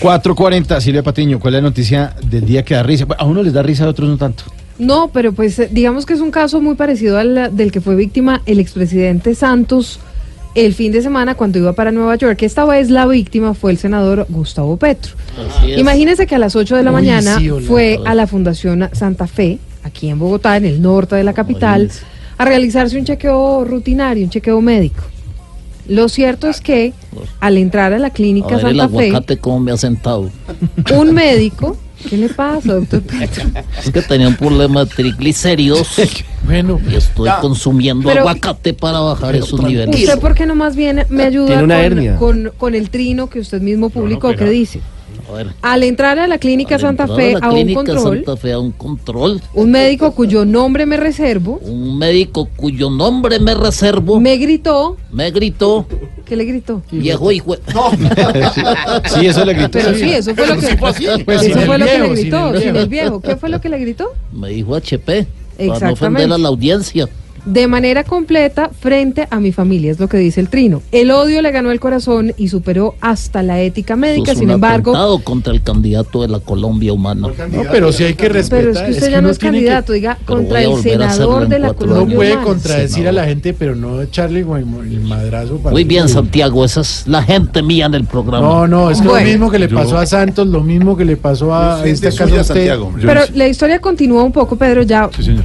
4.40, Silvia Patiño, ¿cuál es la noticia del día que da risa? A uno les da risa, a otros no tanto. No, pero pues eh, digamos que es un caso muy parecido al del que fue víctima el expresidente Santos el fin de semana cuando iba para Nueva York. Esta vez la víctima fue el senador Gustavo Petro. Imagínense que a las 8 de la Uy, mañana sí, hola. fue a la Fundación Santa Fe, aquí en Bogotá, en el norte de la capital, a realizarse un chequeo rutinario, un chequeo médico. Lo cierto es que al entrar a la A clínica ver el Santa Fe, aguacate cómo me ha sentado. un médico, ¿qué le pasa, doctor Petro? Es que tenía un problema de triglicéridos Bueno, y estoy consumiendo Pero- aguacate para bajar esos niveles. ¿Usted por qué no más bien me ayuda con, hernia. con- con el trino que usted mismo publicó que dice? A ver, Al entrar a la clínica Santa Fe la a un clínica control, Santa Fe a un control, un médico cuyo nombre me reservo un médico cuyo nombre me reservo me gritó, me gritó, ¿qué le gritó? viejo hijo. Sí, eso le gritó. Pero sí, eso fue lo que, Pues eso el fue lo que le viejo, sin gritó, el sin el viejo. ¿Qué fue lo que le gritó? Me dijo HP. Para no ofender a la audiencia. De manera completa frente a mi familia, es lo que dice el trino. El odio le ganó el corazón y superó hasta la ética médica, es sin un embargo, contra el candidato de la Colombia humana. no, pero sí hay que respetar. pero es que usted ya no es que- candidato, diga, Pero contra el senador en de la cuatro Uno Colombia puede humana. contradecir a la gente, pero no echarle el madrazo. para- Muy bien, Santiago, esa es la gente mía en el programa. No, no, es que Bueno. lo mismo que le pasó a Santos, lo mismo que le pasó a este caso a usted. Pero la historia continúa un poco, Pedro, ya. Sí, señor.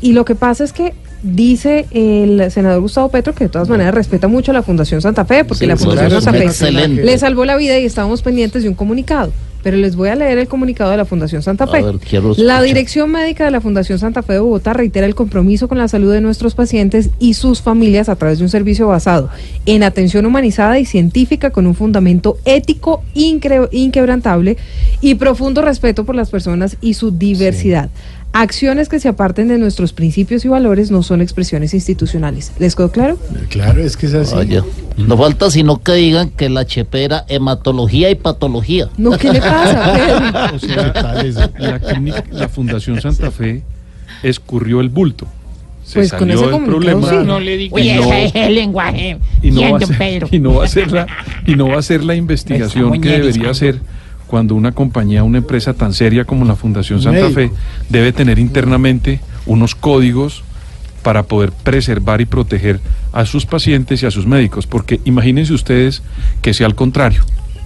Y lo que pasa es que dice el senador Gustavo Petro que de todas maneras respeta mucho a la Fundación Santa Fe, porque Sí, la Fundación Santa Fe excelente. le salvó la vida y estábamos pendientes de un comunicado. Pero les voy a leer el comunicado de la Fundación Santa Fe. ver, la. Dirección Médica de la Fundación Santa Fe de Bogotá reitera el compromiso con la salud de nuestros pacientes y sus familias a través de un servicio basado en atención humanizada y científica con un fundamento ético inquebrantable y profundo respeto por las personas y su diversidad. Acciones que se aparten de nuestros principios y valores no son expresiones institucionales. ¿Les quedó claro? Claro, es que es así. Oye, no falta sino que digan que la HP era hematología y patología. No, ¿qué le pasa? O sea, la, clínica- la Fundación Santa Fe escurrió el bulto. Se Pues con salió ese del comunicado, problema sí. No le digo. y Oye, no- ese es el lenguaje. y no, va a ser, y no va a ser la y no va a ser la investigación que debería ser cuando una compañía, una empresa tan seria como la Fundación Santa Médico. Fe debe tener internamente unos códigos para poder preservar y proteger a sus pacientes y a sus médicos, porque imagínense ustedes que sea al contrario,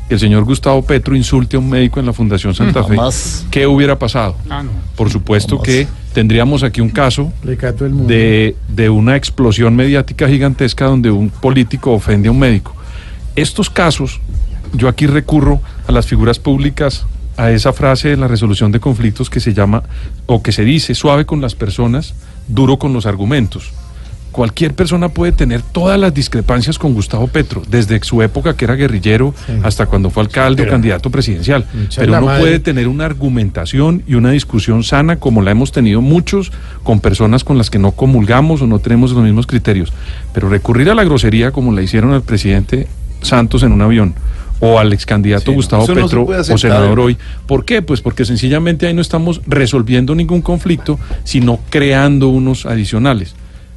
que el señor Gustavo Petro insulte a un médico en la Fundación Santa Fe, Jamás. ¿qué hubiera pasado? Ah, no. Por supuesto Jamás. que tendríamos aquí un caso de, de una explosión mediática gigantesca donde un político ofende a un médico. Estos casos, yo aquí recurro a las figuras públicas, a esa frase de la resolución de conflictos que se llama, o que se dice, suave con las personas, duro con los argumentos. Cualquier persona puede tener todas las discrepancias con Gustavo Petro, desde su época que era guerrillero hasta cuando fue alcalde o candidato presidencial. Pero uno madre. puede tener una argumentación y una discusión sana como la hemos tenido muchos con personas con las que no comulgamos o no tenemos los mismos criterios. Pero recurrir a la grosería como la hicieron al presidente Santos en un avión o al ex candidato Sí, no, Gustavo eso no se Petro o senador hoy. ¿Por qué? Pues porque sencillamente ahí no estamos resolviendo ningún conflicto, sino creando unos adicionales.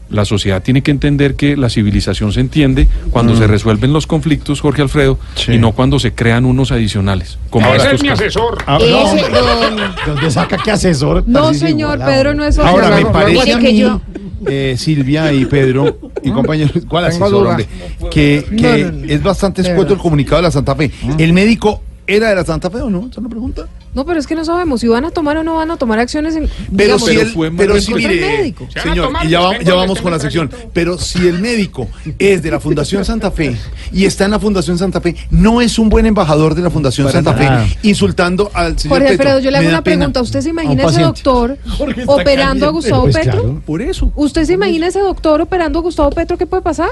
La sociedad tiene que entender que la civilización se entiende cuando Mm. se resuelven los conflictos, Jorge Alfredo, Sí. y no cuando se crean unos adicionales. Como Ese es mi casos. asesor. Ah, no, ¿Dónde saca qué asesor? No, señor, Igualado. Pedro no es Ahora, me asesor. parece Mire que yo- eh, Silvia y Pedro y compañeros, ¿cuál asesor, hombre? Que, que es bastante escueto el comunicado de la Santa Fe. ¿El médico era de la Santa Fe o no? Esa es una pregunta. No, pero es que no sabemos si van a tomar o no van a tomar acciones en. Pero digamos, si pero pero el mire, médico. Señor, tomar, y ya, va- ya vamos tengo con la sección, pero si el médico es de la Fundación Santa Fe y está en la Fundación Santa Fe, no es un buen embajador de la Fundación Para Santa nada. Fe, insultando al señor Jorge Petro. Alfredo, yo le hago una pregunta. ¿Usted se imagina ese doctor operando a. Gustavo Pues Petro? claro. Por eso. ¿Usted se imagina ese doctor operando a Gustavo Petro? ¿Qué puede pasar?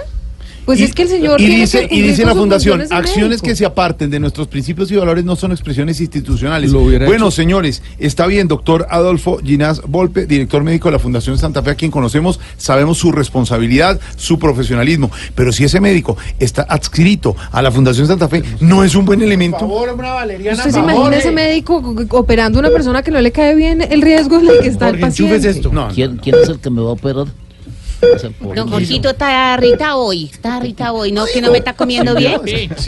Pues Y- es que el señor. y dice, y dice la fundación, acciones que se aparten de nuestros principios y valores no son expresiones institucionales. Bueno, hecho. señores, está bien, doctor Adolfo Ginás Volpe, director médico de la Fundación Santa Fe, a quien conocemos, sabemos su responsabilidad, su profesionalismo, pero si ese médico está adscrito a la Fundación Santa Fe, no es un buen elemento. Por favor, una valeriana. ¿Usted se imagina ese médico operando a una persona que no le cae bien el riesgo en el que está el Jorge, enchufes paciente? esto. No, ¿Quién, quién es el que me va a operar? Don Jorgito está irritado hoy, está irritado hoy, ¿no? Que no me está comiendo bien.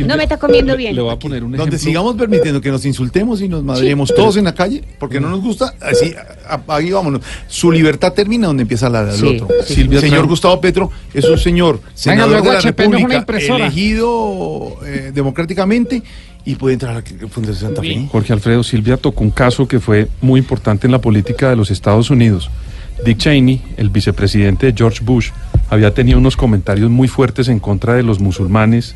No me está comiendo bien. Le voy a poner un ejemplo. Donde sigamos permitiendo que nos insultemos y nos madremos todos en la calle, porque no nos gusta, así, ahí vámonos. Su libertad termina donde empieza la del Sí, otro. sí. Silvia señor. Gustavo Petro es un señor senador de la República, elegido eh, democráticamente y puede entrar a la Fundación Santa Fe. Jorge Alfredo Silvia tocó un caso que fue muy importante en la política de los Estados Unidos. Dick Cheney, el vicepresidente de George Bush, había tenido unos comentarios muy fuertes en contra de los musulmanes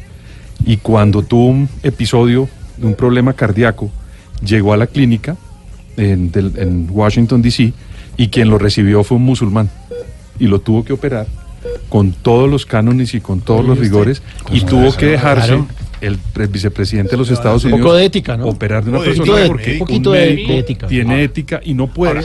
y cuando tuvo un episodio de un problema cardíaco, llegó a la clínica en, del- en Washington, D.C. y quien lo recibió fue un musulmán y lo tuvo que operar con todos los cánones y con todos los rigores y tuvo que dejarse El pre- vicepresidente de los Estados Un Unidos poco de ética, ¿no? operar de una Un de persona porque un poquito un de- ética. tiene Ah. ética y no puede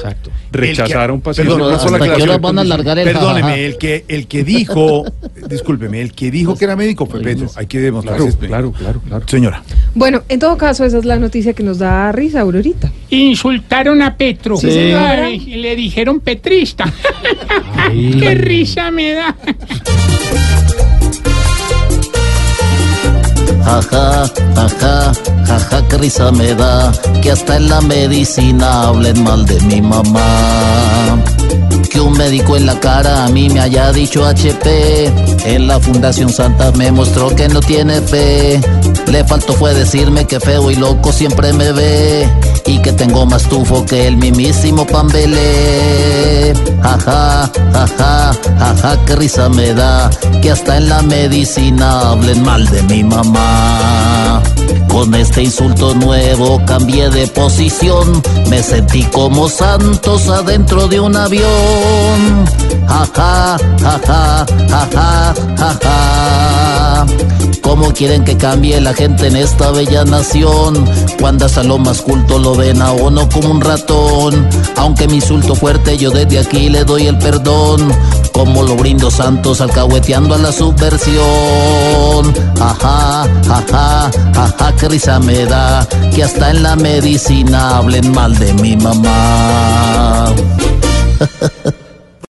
rechazar a un paciente. Perdón, una sola ¿Hasta qué aclaración. hora van a alargar el jajaja? Perdóneme, el que, el que dijo, discúlpeme, el que dijo que era médico fue Petro. Hay que demostrar Claro, ese- claro, claro, claro. Señora. Bueno, en todo caso, esa es la noticia que nos da risa, Aurorita. Insultaron a Petro. Sí, señora. Ay, le dijeron petrista. Qué risa me da. Jaja, jaja, jaja, qué risa me da que hasta en la medicina hablen mal de mi mamá. Que un médico en la cara a mí me haya dicho HP. En la Fundación Santa me mostró que no tiene fe. Le faltó fue decirme que feo y loco siempre me ve. Y que tengo más tufo que el mismísimo Pambelé. Jaja, jaja, jaja, qué risa me da que hasta en la medicina hablen mal de mi mamá. Con este insulto nuevo cambié de posición, me sentí como Santos adentro de un avión. Jaja, jaja, jaja, jaja. ¿Cómo quieren que cambie la gente en esta bella nación? Lo más culto lo ven a uno como un ratón. Aunque mi insulto fuerte, yo desde aquí le doy el perdón. Como lo brindo santos alcahueteando a la subversión. Ajá, ajá, ajá, qué risa me da. Que hasta en la medicina hablen mal de mi mamá.